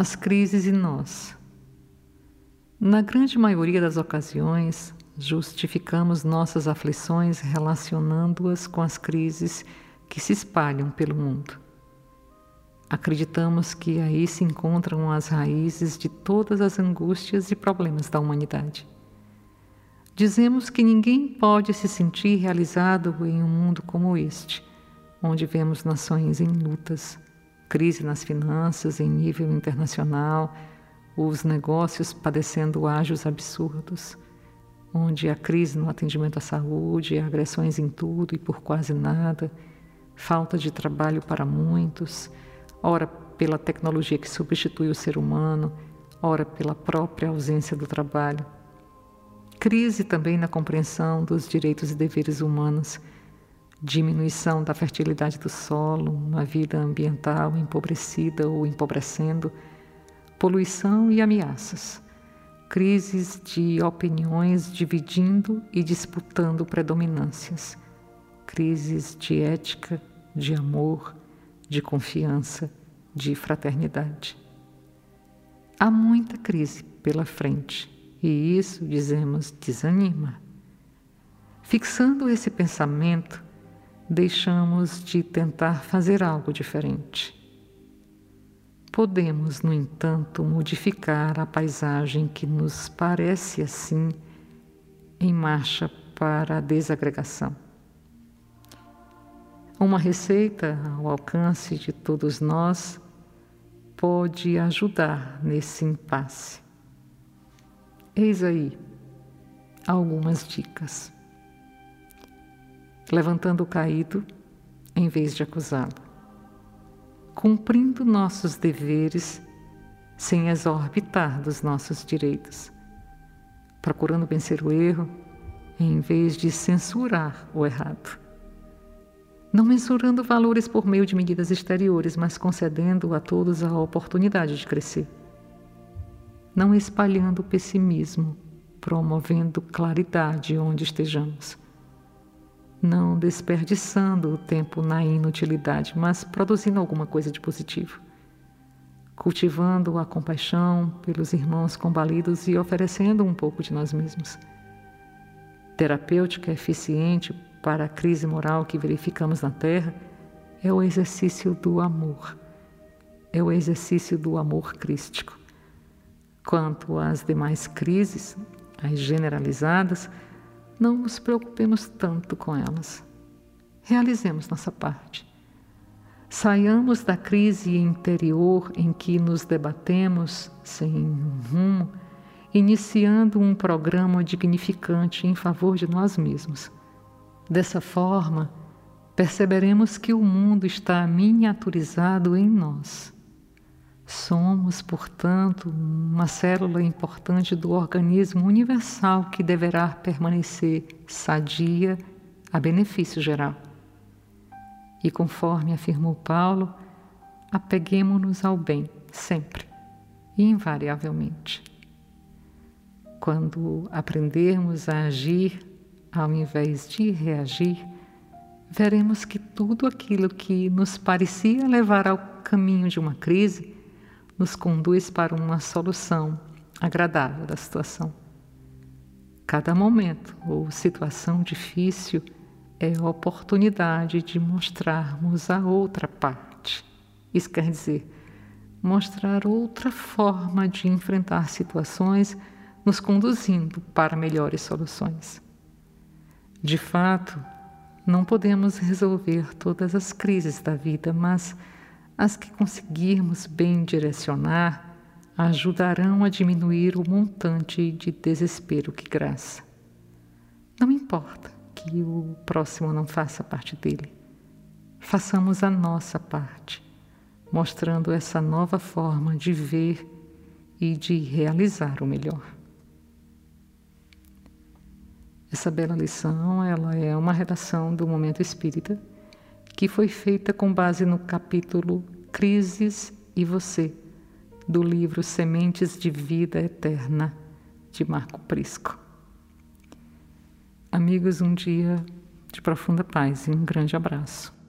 As crises e nós. Na grande maioria das ocasiões, justificamos nossas aflições relacionando-as com as crises que se espalham pelo mundo. Acreditamos que aí se encontram as raízes de todas as angústias e problemas da humanidade. Dizemos que ninguém pode se sentir realizado em um mundo como este, onde vemos nações em lutas, crise nas finanças em nível internacional, os negócios padecendo ágios absurdos, onde a crise no atendimento à saúde, agressões em tudo e por quase nada, falta de trabalho para muitos, ora pela tecnologia que substitui o ser humano, ora pela própria ausência do trabalho. Crise também na compreensão dos direitos e deveres humanos diminuição da fertilidade do solo, uma vida ambiental empobrecida ou empobrecendo, poluição e ameaças, crises de opiniões dividindo e disputando predominâncias, crises de ética, de amor, de confiança, de fraternidade. Há muita crise pela frente e isso, dizemos, desanima. Fixando esse pensamento, deixamos de tentar fazer algo diferente. Podemos, no entanto, modificar a paisagem que nos parece assim em marcha para a desagregação. Uma receita ao alcance de todos nós pode ajudar nesse impasse. Eis aí algumas dicas levantando o caído em vez de acusá-lo, cumprindo nossos deveres sem exorbitar dos nossos direitos, procurando vencer o erro em vez de censurar o errado. Não mensurando valores por meio de medidas exteriores, mas concedendo a todos a oportunidade de crescer. Não espalhando pessimismo, promovendo claridade onde estejamos não desperdiçando o tempo na inutilidade, mas produzindo alguma coisa de positivo. Cultivando a compaixão pelos irmãos combalidos e oferecendo um pouco de nós mesmos. Terapêutica eficiente para a crise moral que verificamos na Terra é o exercício do amor. É o exercício do amor crístico. Quanto às demais crises, as generalizadas, não nos preocupemos tanto com elas. Realizemos nossa parte. Saiamos da crise interior em que nos debatemos sem rumo, iniciando um programa dignificante em favor de nós mesmos. Dessa forma, perceberemos que o mundo está miniaturizado em nós Somos, portanto, uma célula importante do organismo universal que deverá permanecer sadia a benefício geral. E conforme afirmou Paulo, apeguemos-nos ao bem sempre e invariavelmente. Quando aprendermos a agir ao invés de reagir, veremos que tudo aquilo que nos parecia levar ao caminho de uma crise nos conduz para uma solução agradável da situação. Cada momento ou situação difícil é oportunidade de mostrarmos a outra parte. Isso quer dizer, mostrar outra forma de enfrentar situações, nos conduzindo para melhores soluções. De fato, não podemos resolver todas as crises da vida, mas as que conseguirmos bem direcionar ajudarão a diminuir o montante de desespero que graça. Não importa que o próximo não faça parte dele. Façamos a nossa parte, mostrando essa nova forma de ver e de realizar o melhor. Essa bela lição, ela é uma redação do Momento Espírita que foi feita com base no capítulo Crises e Você, do livro Sementes de Vida Eterna, de Marco Prisco. Amigos, um dia de profunda paz e um grande abraço.